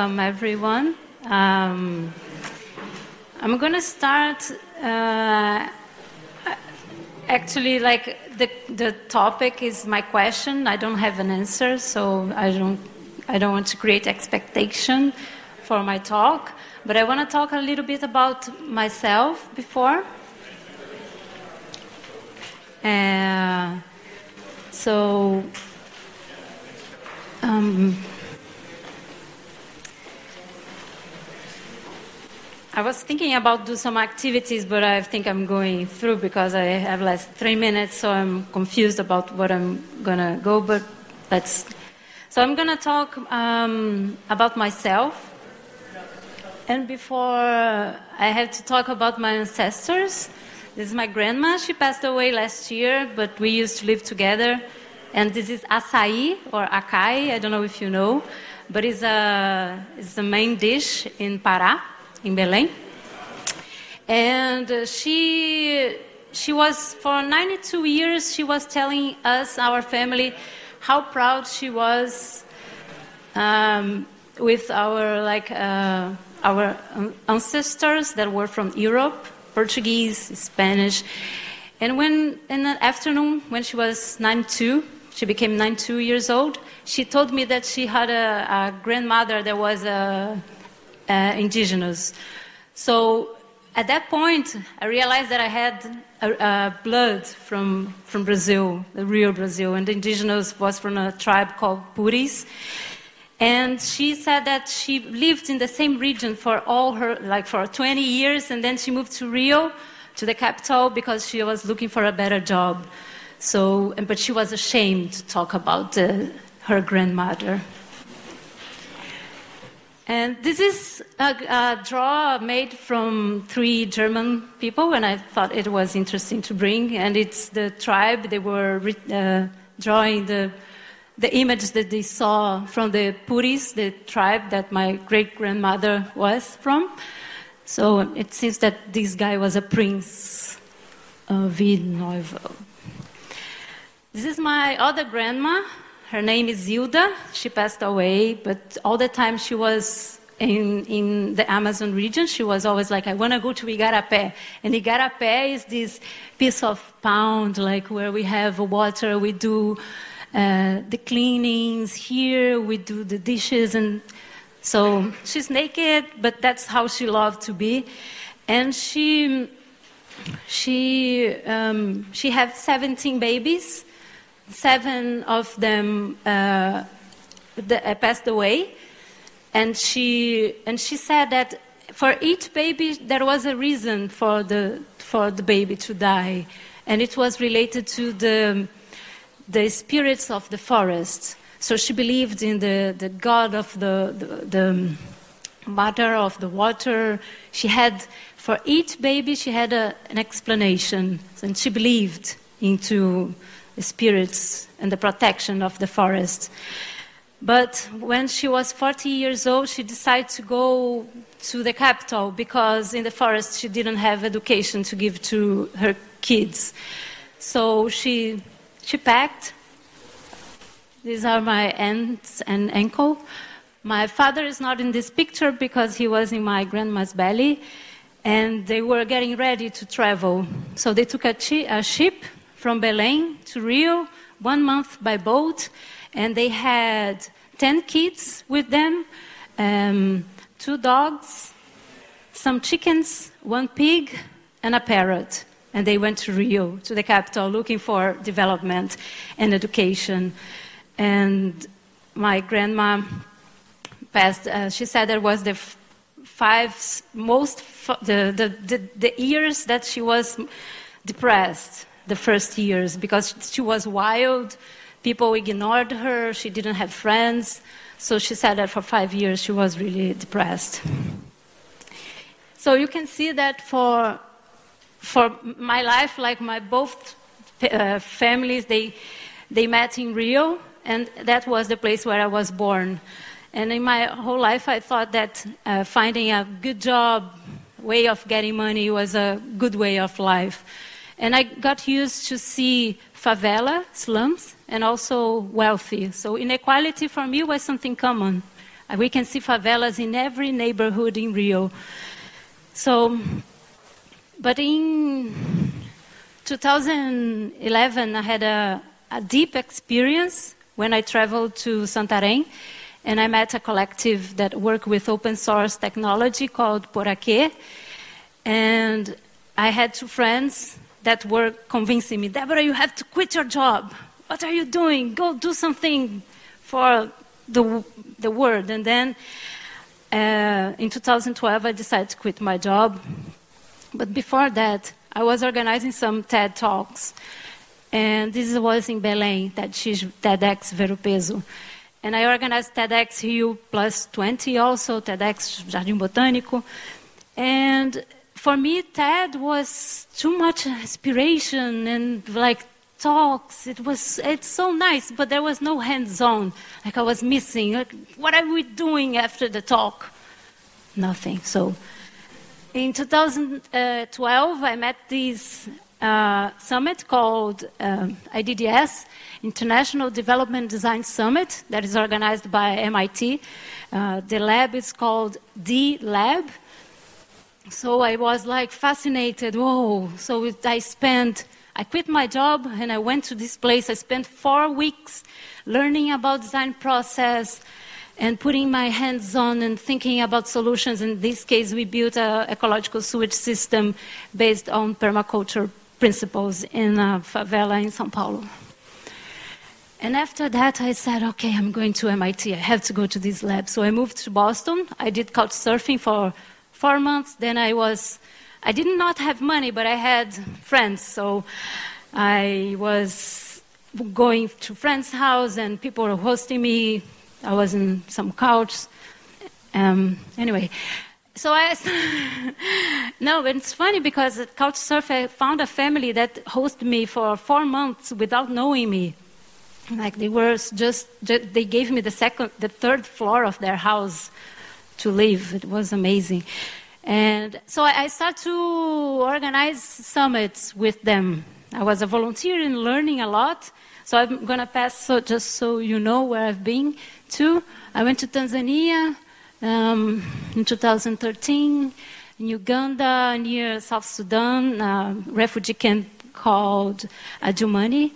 Welcome everyone. Um, I'm going to start. Uh, actually, like the the topic is my question. I don't have an answer, so I don't I don't want to create expectation for my talk. But I want to talk a little bit about myself before. Uh, so. Um, I was thinking about do some activities, but I think I'm going through because I have less three minutes, so I'm confused about what I'm gonna go. But let's. So I'm gonna talk um, about myself, and before I have to talk about my ancestors. This is my grandma. She passed away last year, but we used to live together. And this is açaí or acai. I don't know if you know, but it's a it's the main dish in Pará in Belém. And uh, she, she was, for 92 years, she was telling us, our family, how proud she was um, with our, like, uh, our ancestors that were from Europe, Portuguese, Spanish. And when, in the afternoon, when she was 92, she became 92 years old, she told me that she had a, a grandmother that was a uh, indigenous. So at that point, I realized that I had a blood from, from Brazil, the real Brazil, and the indigenous was from a tribe called Puris. And she said that she lived in the same region for all her, like for 20 years, and then she moved to Rio, to the capital, because she was looking for a better job. So, but she was ashamed to talk about uh, her grandmother. And this is a, a, draw made from three German people, and I thought it was interesting to bring. And it's the tribe, they were uh, drawing the, the image that they saw from the Puris, the tribe that my great grandmother was from. So it seems that this guy was a prince of Villeneuve. This is my other grandma, her name is Zilda. She passed away, but all the time she was in, in the Amazon region, she was always like, I want to go to Igarapé. And Igarapé is this piece of pound, like where we have water, we do uh, the cleanings here, we do the dishes. And so she's naked, but that's how she loved to be. And she, she, um, she had 17 babies seven of them uh, the, uh, passed away, and she and she said that for each baby there was a reason for the for the baby to die, and it was related to the the spirits of the forest. So she believed in the, the god of the, the, the mother of the water. She had, for each baby, she had a, an explanation, and she believed into spirits and the protection of the forest. But when she was 40 years old, she decided to go to the capital because in the forest she didn't have education to give to her kids. So she, she packed. These are my aunts and uncle. My father is not in this picture because he was in my grandma's belly and they were getting ready to travel. So they took a, chi- a ship from Belém to Rio, one month by boat, and they had 10 kids with them, um, two dogs, some chickens, one pig, and a parrot. And they went to Rio, to the capital, looking for development and education. And my grandma passed, uh, she said that was the five most, f- the, the, the, the years that she was depressed the first years because she was wild. People ignored her. She didn't have friends. So she said that for five years she was really depressed. So you can see that for, for my life, like my both uh, families, they, they met in Rio, and that was the place where I was born. And in my whole life, I thought that uh, finding a good job, way of getting money was a good way of life. And I got used to see favela, slums, and also wealthy. So inequality for me was something common. Uh, we can see favelas in every neighborhood in Rio. So, but in 2011, I had a, a deep experience when I traveled to Santarém and I met a collective that work with open source technology called Poraquê. And I had two friends that were convincing me, Deborah, you have to quit your job. What are you doing? Go do something for the, the world. And then uh, in 2012, I decided to quit my job. But before that, I was organizing some TED Talks. And this was in Belém, TEDx Ver o Peso. And I organized TEDx Rio Plus 20 also, TEDx Jardim Botânico. And for me, TED was too much inspiration and like talks. It was, it's so nice, but there was no hands-on. Like I was missing. Like, what are we doing after the talk? Nothing. So in 2012, I met this uh, summit called um, IDDS, International Development Design Summit, that is organized by MIT. Uh, the lab is called D Lab. So I was like fascinated. Whoa! So I spent, I quit my job and I went to this place. I spent four weeks learning about design process and putting my hands on and thinking about solutions. In this case, we built an ecological sewage system based on permaculture principles in a favela in Sao Paulo. And after that, I said, okay, I'm going to MIT. I have to go to this lab. So I moved to Boston. I did couch surfing for four months. Then I was, I did not have money, but I had friends. So I was going to friends' house and people were hosting me. I was in some couch. Um, anyway, so I, no, it's funny because at Couchsurf I found a family that hosted me for four months without knowing me. Like they were just, they gave me the second, the third floor of their house to live. It was amazing. And so I started to organize summits with them. I was a volunteer and learning a lot. So I'm going to pass, so just so you know where I've been to. I went to Tanzania um, in 2013, in Uganda, near South Sudan, a refugee camp called Adjumani,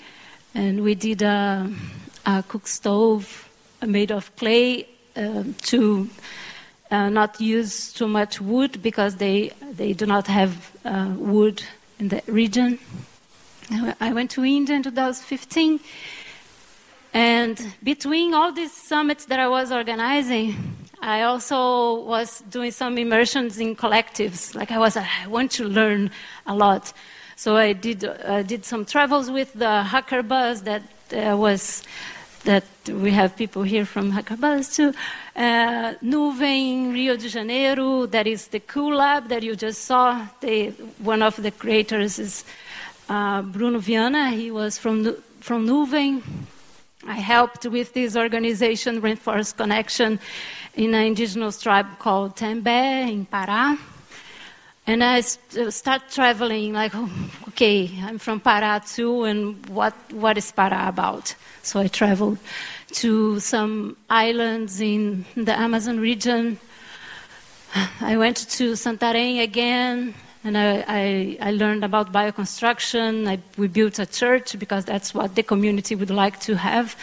and we did a, a cook stove made of clay uh, to uh, not use too much wood because they, they do not have uh, wood in the region. I went to India in 2015, and between all these summits that I was organizing, I also was doing some immersions in collectives. Like I was, I want to learn a lot. So I did, uh, did some travels with the Hacker Bus that uh, was, that we have people here from Hacker Bus too. Uh, Nuvem, Rio de Janeiro, that is the cool lab that you just saw. They, one of the creators is uh, Bruno Vianna. He was from, from Nuvem. I helped with this organization, Reinforced Connection, in an indigenous tribe called Tembe in Pará. And I start traveling like, oh, okay, I'm from Pará too, and what, what is Pará about? So I traveled to some islands in the Amazon region. I went to Santarém again, and I, I, I learned about bioconstruction. I, we built a church because that's what the community would like to have.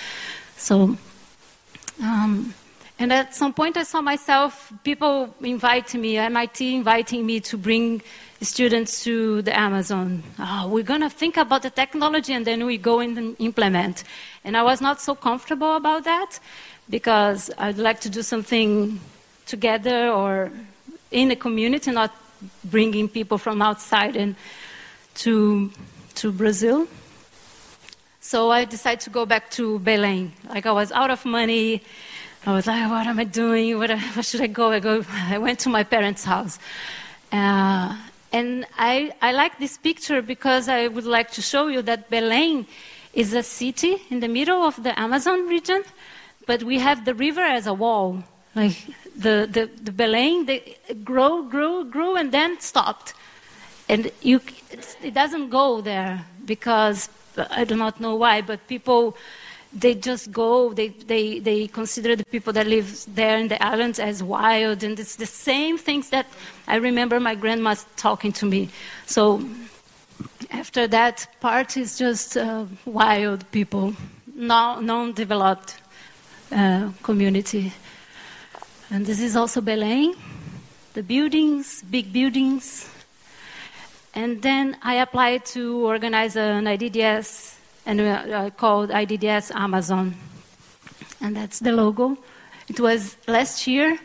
So um, and at some point, I saw myself, people inviting me, MIT inviting me to bring students to the Amazon. Oh, we're going to think about the technology and then we go and implement. And I was not so comfortable about that because I'd like to do something together or in a community, not bringing people from outside and to, to Brazil. So I decided to go back to Belém. Like I was out of money I was like, what am I doing? Where, where should I go? I go. I went to my parents' house. Uh, and I, I like this picture because I would like to show you that Belém is a city in the middle of the Amazon region, but we have the river as a wall. Like the, the, the Belém, they grow, grew, grew, and then stopped. And you, it doesn't go there because I do not know why, but people they just go, they, they, they consider the people that live there in the islands as wild, and it's the same things that I remember my grandma talking to me. So after that part is just uh, wild people, non developed uh, community. And this is also Belém, the buildings, big buildings. And then I applied to organize an IDDS and uh, called IDDS Amazon. And that's the logo. It was last year,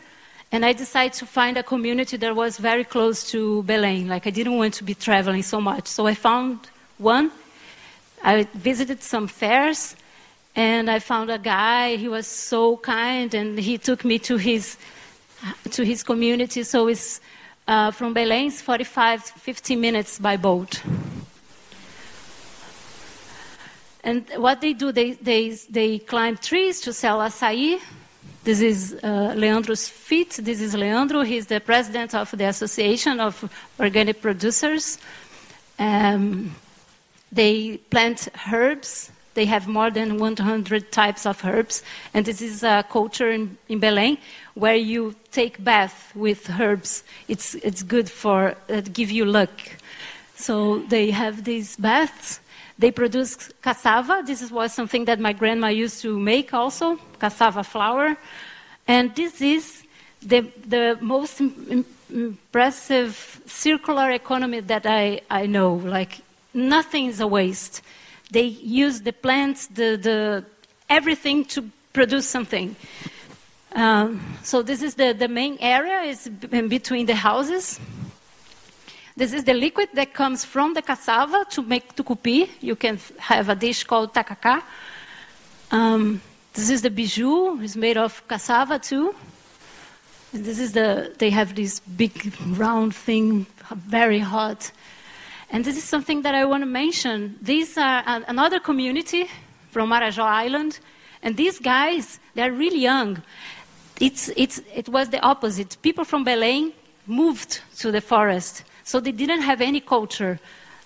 and I decided to find a community that was very close to Belém. Like I didn't want to be traveling so much. So I found one. I visited some fairs, and I found a guy. He was so kind, and he took me to his to his community. So it's uh, from Belém, 45, 50 minutes by boat. And what they do, they, they, they climb trees to sell acai. This is uh, Leandro's feet. This is Leandro. He's the president of the Association of Organic Producers. Um, they plant herbs. They have more than 100 types of herbs. And this is a culture in, in Belém where you take bath with herbs. It's, it's good for, it give you luck. So they have these baths they produce cassava. This was something that my grandma used to make also, cassava flour. And this is the, the most impressive circular economy that I, I know. Like, nothing is a waste. They use the plants, the, the, everything to produce something. Um, so this is the, the main area is between the houses. This is the liquid that comes from the cassava to make tucupi. You can have a dish called tacacá. Um, this is the beiju. It's made of cassava too. And this is the. They have this big round thing, very hot. And this is something that I want to mention. These are another community from Marajó Island, and these guys they're really young. It's, it's, it was the opposite. People from Belém moved to the forest so they didn't have any culture,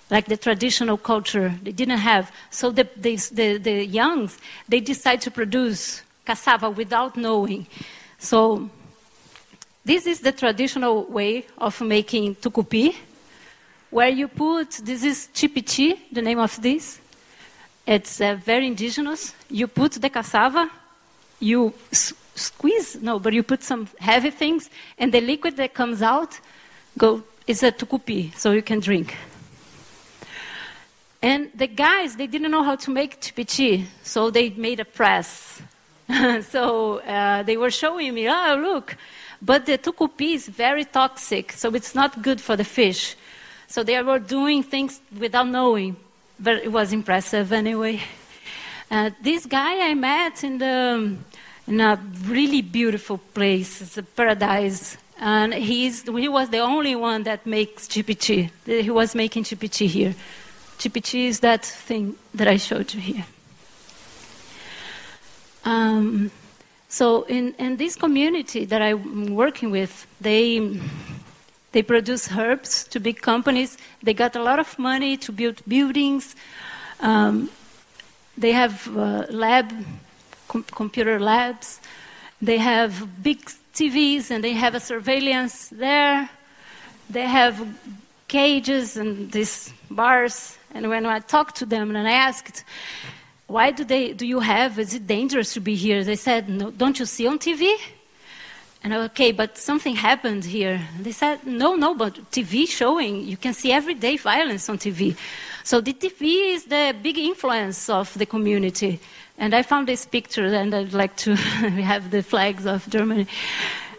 like the traditional culture. They didn't have. So the, the, the, the youngs, they decide to produce cassava without knowing. So this is the traditional way of making tucupi, where you put, this is tipiti, the name of this. It's uh, very indigenous. You put the cassava, you s- squeeze, no, but you put some heavy things, and the liquid that comes out go is a tucupi, so you can drink. And the guys, they didn't know how to make tipiti, so they made a press. so uh, they were showing me, oh, look, but the tucupi is very toxic, so it's not good for the fish. So they were doing things without knowing, but it was impressive anyway. Uh, this guy I met in, the, in a really beautiful place, it's a paradise and he's, he was the only one that makes tipiti. He was making tipiti here. tipiti is that thing that I showed you here. Um, so in, in this community that I'm working with, they, they produce herbs to big companies. They got a lot of money to build buildings. Um, they have uh, lab, com- computer labs. They have big TVs and they have a surveillance there. They have cages and these bars. And when I talked to them and I asked, why do, they, do you have, is it dangerous to be here? They said, no, don't you see on TV? And I, okay, but something happened here. They said, no, no, but TV showing, you can see everyday violence on TV. So the TV is the big influence of the community. And I found this picture, and I'd like to have the flags of Germany.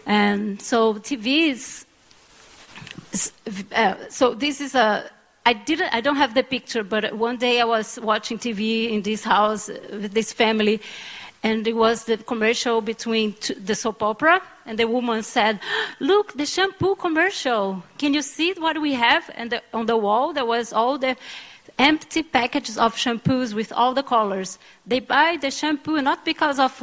And so TV is. Uh, so this is a. I didn't. I don't have the picture, but one day I was watching TV in this house with this family, and it was the commercial between the soap opera, and the woman said, "Look, the shampoo commercial. Can you see what we have?" And the, on the wall there was all the empty packages of shampoos with all the colors. They buy the shampoo not because of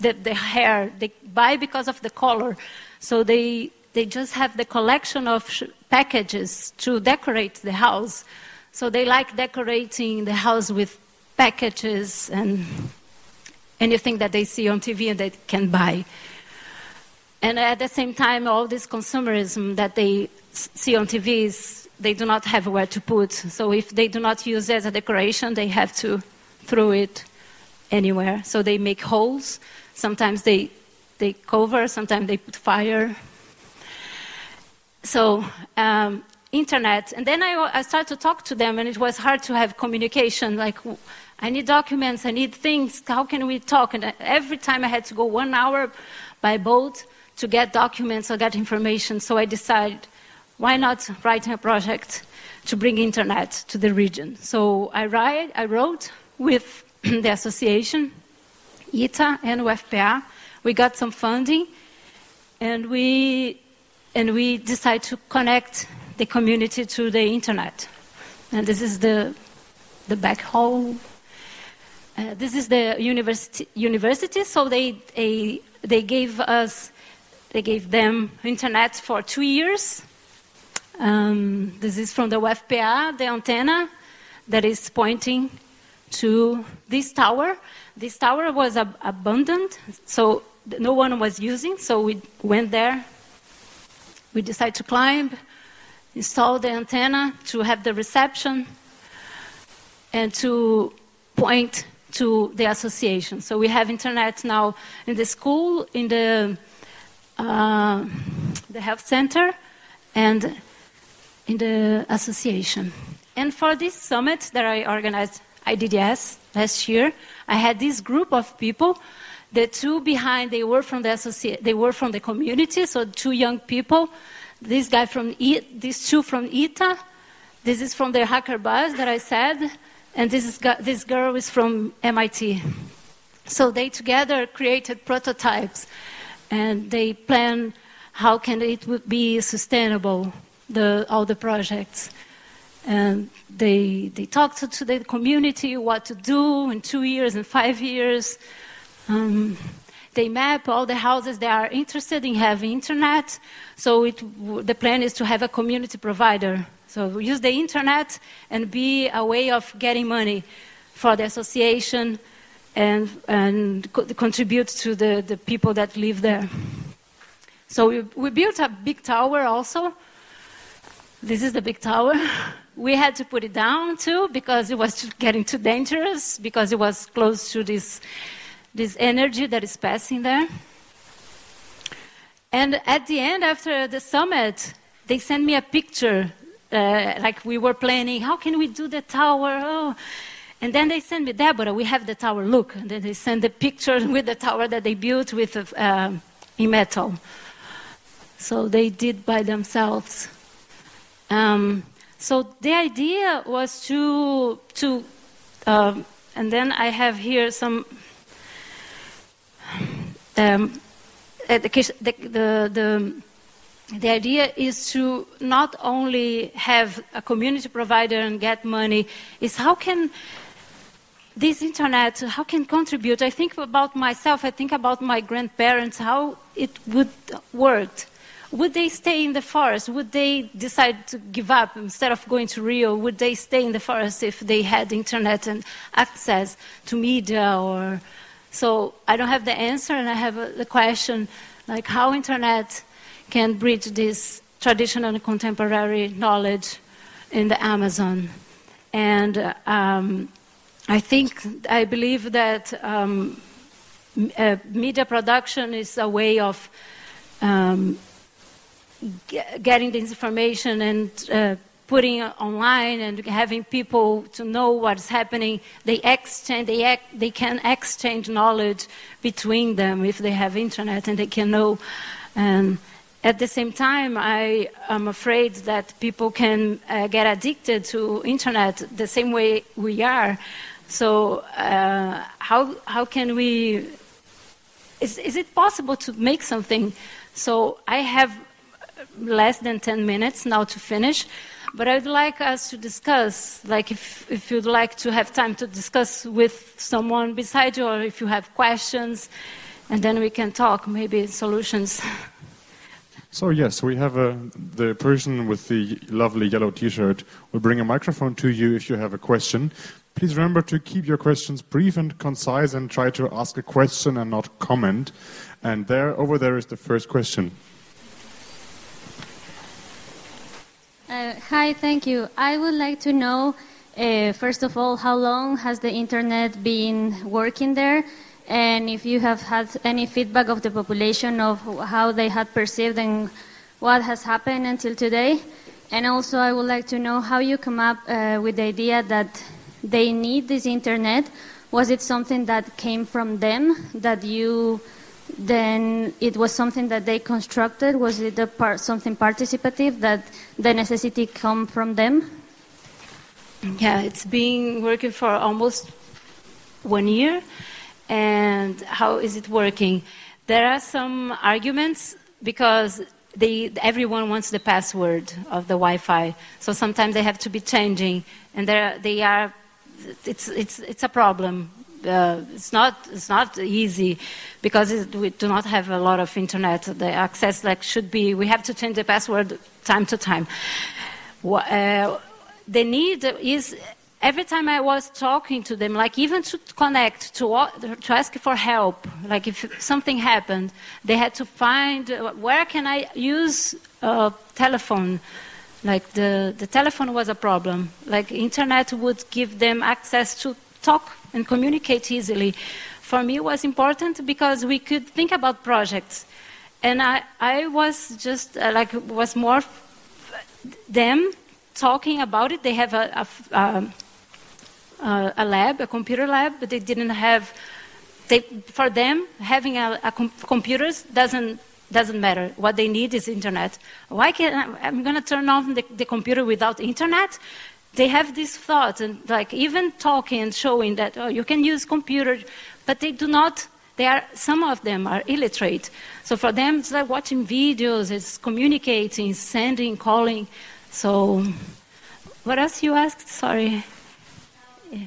the, the hair, they buy because of the color. So they, they just have the collection of packages to decorate the house. So they like decorating the house with packages and anything that they see on TV and they can buy. And at the same time, all this consumerism that they see on TVs, they do not have where to put. So if they do not use it as a decoration, they have to throw it anywhere. So they make holes. Sometimes they, they cover, sometimes they put fire. So um, internet. And then I, I started to talk to them, and it was hard to have communication. Like, I need documents, I need things. How can we talk? And every time I had to go one hour by boat to get documents or get information. So I decided, why not writing a project to bring internet to the region? So I, write, I wrote with the association, ITA and UFPA. We got some funding, and we and we decided to connect the community to the internet. And this is the, the backhaul. Uh, this is the university, university so they, they, they gave us, they gave them internet for two years. Um, this is from the UFPA, the antenna that is pointing to this tower. This tower was ab- abandoned, so no one was using, so we went there. We decided to climb install the antenna to have the reception and to point to the association. So we have internet now in the school, in the, uh, the health center, and in the association. And for this summit that I organized, IDDS, last year, I had this group of people. The two behind, they were from the associ- they were from the community, so two young people this guy from I, these two from ITA. This is from the hacker bus that I said, and this is this girl is from MIT. So they together created prototypes, and they plan how can it be sustainable the, all the projects. And they they talked to, to the community what to do in two years and five years. Um, they map all the houses that are interested in having internet. So it, the plan is to have a community provider. So use the internet and be a way of getting money for the association and, and co- contribute to the, the people that live there. So we, we built a big tower also. This is the big tower. We had to put it down too because it was getting too dangerous because it was close to this this energy that is passing there. And at the end, after the summit, they sent me a picture, uh, like we were planning, how can we do the tower? Oh. And then they sent me, Deborah, we have the tower, look. And then they sent the picture with the tower that they built with uh, in metal. So they did by themselves. Um, so the idea was to, to um, and then I have here some um, the, the, the, the idea is to not only have a community provider and get money, is how can this internet, how can contribute? I think about myself, I think about my grandparents, how it would work. Would they stay in the forest? Would they decide to give up instead of going to Rio? Would they stay in the forest if they had internet and access to media or so I don't have the answer, and I have the question like how internet can bridge this traditional and contemporary knowledge in the Amazon. And um, I think, I believe that um, uh, media production is a way of um, getting this information and uh, putting online and having people to know what's happening, they exchange, they, act, they can exchange knowledge between them if they have internet and they can know. And at the same time, I am afraid that people can uh, get addicted to internet the same way we are. So uh, how how can we? Is is it possible to make something? So I have less than ten minutes now to finish. But I'd like us to discuss, like if, if you'd like to have time to discuss with someone beside you, or if you have questions, and then we can talk, maybe solutions. So yes, we have a, the person with the lovely yellow T-shirt will bring a microphone to you if you have a question. Please remember to keep your questions brief and concise and try to ask a question and not comment. And there, over there is the first question. Uh, hi, thank you. I would like to know, uh, first of all, how long has the internet been working there? And if you have had any feedback of the population of how they had perceived and what has happened until today. And also, I would like to know how you come up uh, with the idea that they need this internet. Was it something that came from them that you then it was something that they constructed? Was it part, something participative that the necessity come from them? Yeah, it's been working for almost one year. And how is it working? There are some arguments because they, everyone wants the password of the Wi-Fi, so sometimes they have to be changing, and they are. It's, it's, it's a problem uh, it's not it's not easy because it, we do not have a lot of internet. The access like should be. We have to change the password time to time. Uh, the need is every time I was talking to them, like even to connect, to, to ask for help, like if something happened, they had to find uh, where can I use a telephone. Like the, the telephone was a problem. Like internet would give them access to talk and communicate easily. For me, it was important because we could think about projects. And I, I was just uh, like, was more them talking about it. They have a, a, a, a, lab, a computer lab, but they didn't have, they, for them, having a, a com- computers doesn't doesn't matter. What they need is internet. Why can I'm going to turn on the, the, computer without internet? They have these thoughts and like even talking and showing that oh you can use computer but they do not they are some of them are illiterate so for them it's like watching videos it's communicating sending calling so what else you asked sorry yeah.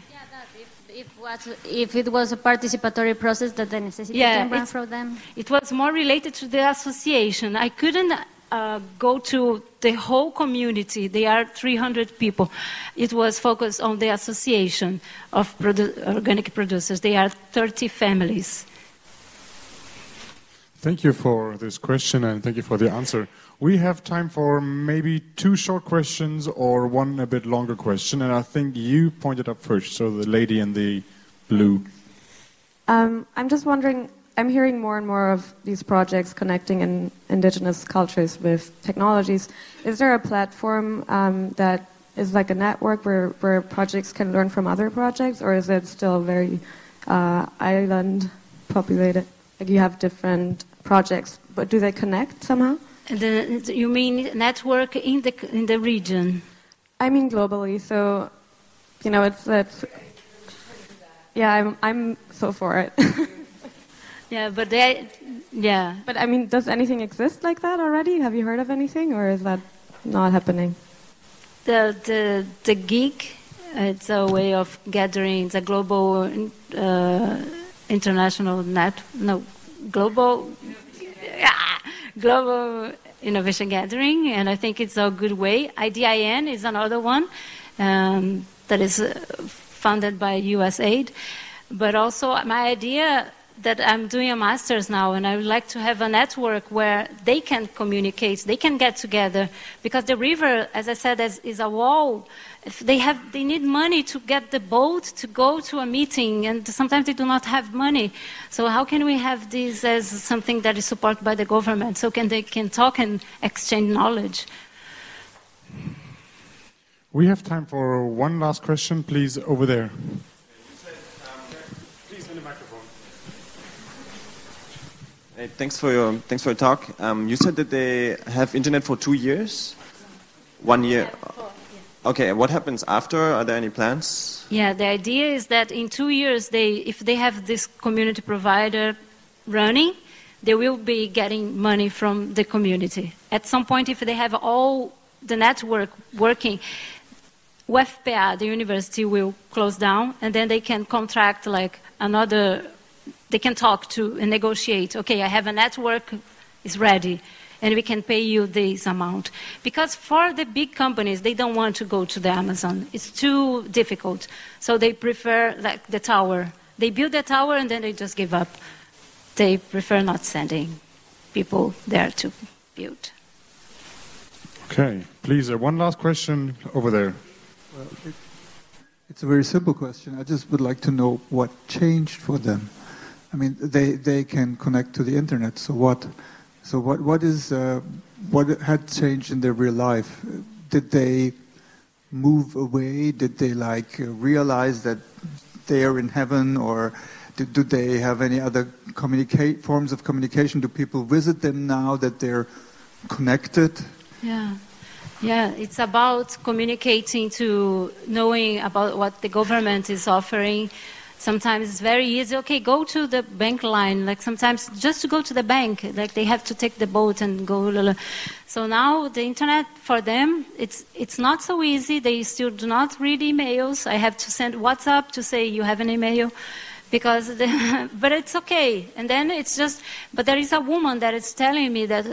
If, what, if, it was a participatory process that the necessity yeah, came from them? It was more related to the association. I couldn't uh, go to the whole community. They are 300 people. It was focused on the association of produ- organic producers. They are 30 families. Thank you for this question and thank you for the answer. We have time for maybe two short questions or one a bit longer question, and I think you pointed up first, so the lady in the blue. Um, I'm just wondering I'm hearing more and more of these projects connecting in indigenous cultures with technologies. Is there a platform um, that is like a network where, where projects can learn from other projects, or is it still very uh, island populated? Like you have different projects, but do they connect somehow? The, you mean network in the in the region? I mean globally. So, you know, it's it's. Yeah, I'm I'm so for it. Yeah, but they, yeah. But I mean, does anything exist like that already? Have you heard of anything, or is that not happening? The the the gig, it's a way of gathering the global, uh, international net, no, global, yeah, global innovation gathering, and I think it's a good way. IDIN is another one um, that is uh, funded by USAID, but also my idea that I'm doing a master's now, and I would like to have a network where they can communicate, they can get together, because the river, as I said, is, is a wall. If they have, they need money to get the boat to go to a meeting, and sometimes they do not have money. So how can we have this as something that is supported by the government, so can they can talk and exchange knowledge? We have time for one last question, please, over there. Hey, thanks for your thanks for your talk. Um, you said that they have internet for two years, one year. Okay, what happens after? Are there any plans? Yeah, the idea is that in two years, they if they have this community provider running, they will be getting money from the community. At some point, if they have all the network working, UFPA, the university, will close down, and then they can contract like another they can talk to and negotiate. Okay, I have a network, it's ready. and we can pay you this amount. Because for the big companies, they don't want to go to the Amazon. It's too difficult. So they prefer like the tower. They build the tower and then they just give up. They prefer not sending people there to build. Okay, please, uh, one last question over there. Well, it, it's a very simple question. I just would like to know what changed for them. I mean, they, they can connect to the internet. So what? So what? What is uh, what had changed in their real life? Did they move away? Did they like uh, realize that they are in heaven, or do, do they have any other communicate forms of communication? Do people visit them now that they're connected? Yeah. Yeah, it's about communicating to knowing about what the government is offering. Sometimes it's very easy. Okay, go to the bank line. Like sometimes just to go to the bank, like they have to take the boat and go. So now the internet for them, it's it's not so easy. They still do not read emails. I have to send WhatsApp to say you have an email because the, but it's okay. And then it's just but there is a woman that is telling me that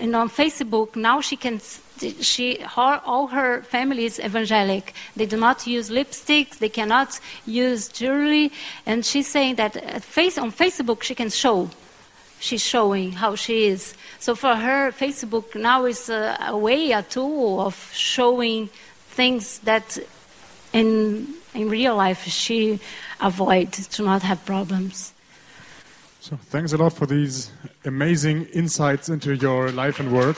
you know, on facebook now she can she her, all her family is evangelic. They do not use lipsticks. They cannot use jewelry. And she's saying that at face, on facebook she can show. She's showing how she is. So for her facebook now is a, a way a tool of showing things that in in real life she avoid to not have problems. So thanks a lot for these amazing insights into your life and work.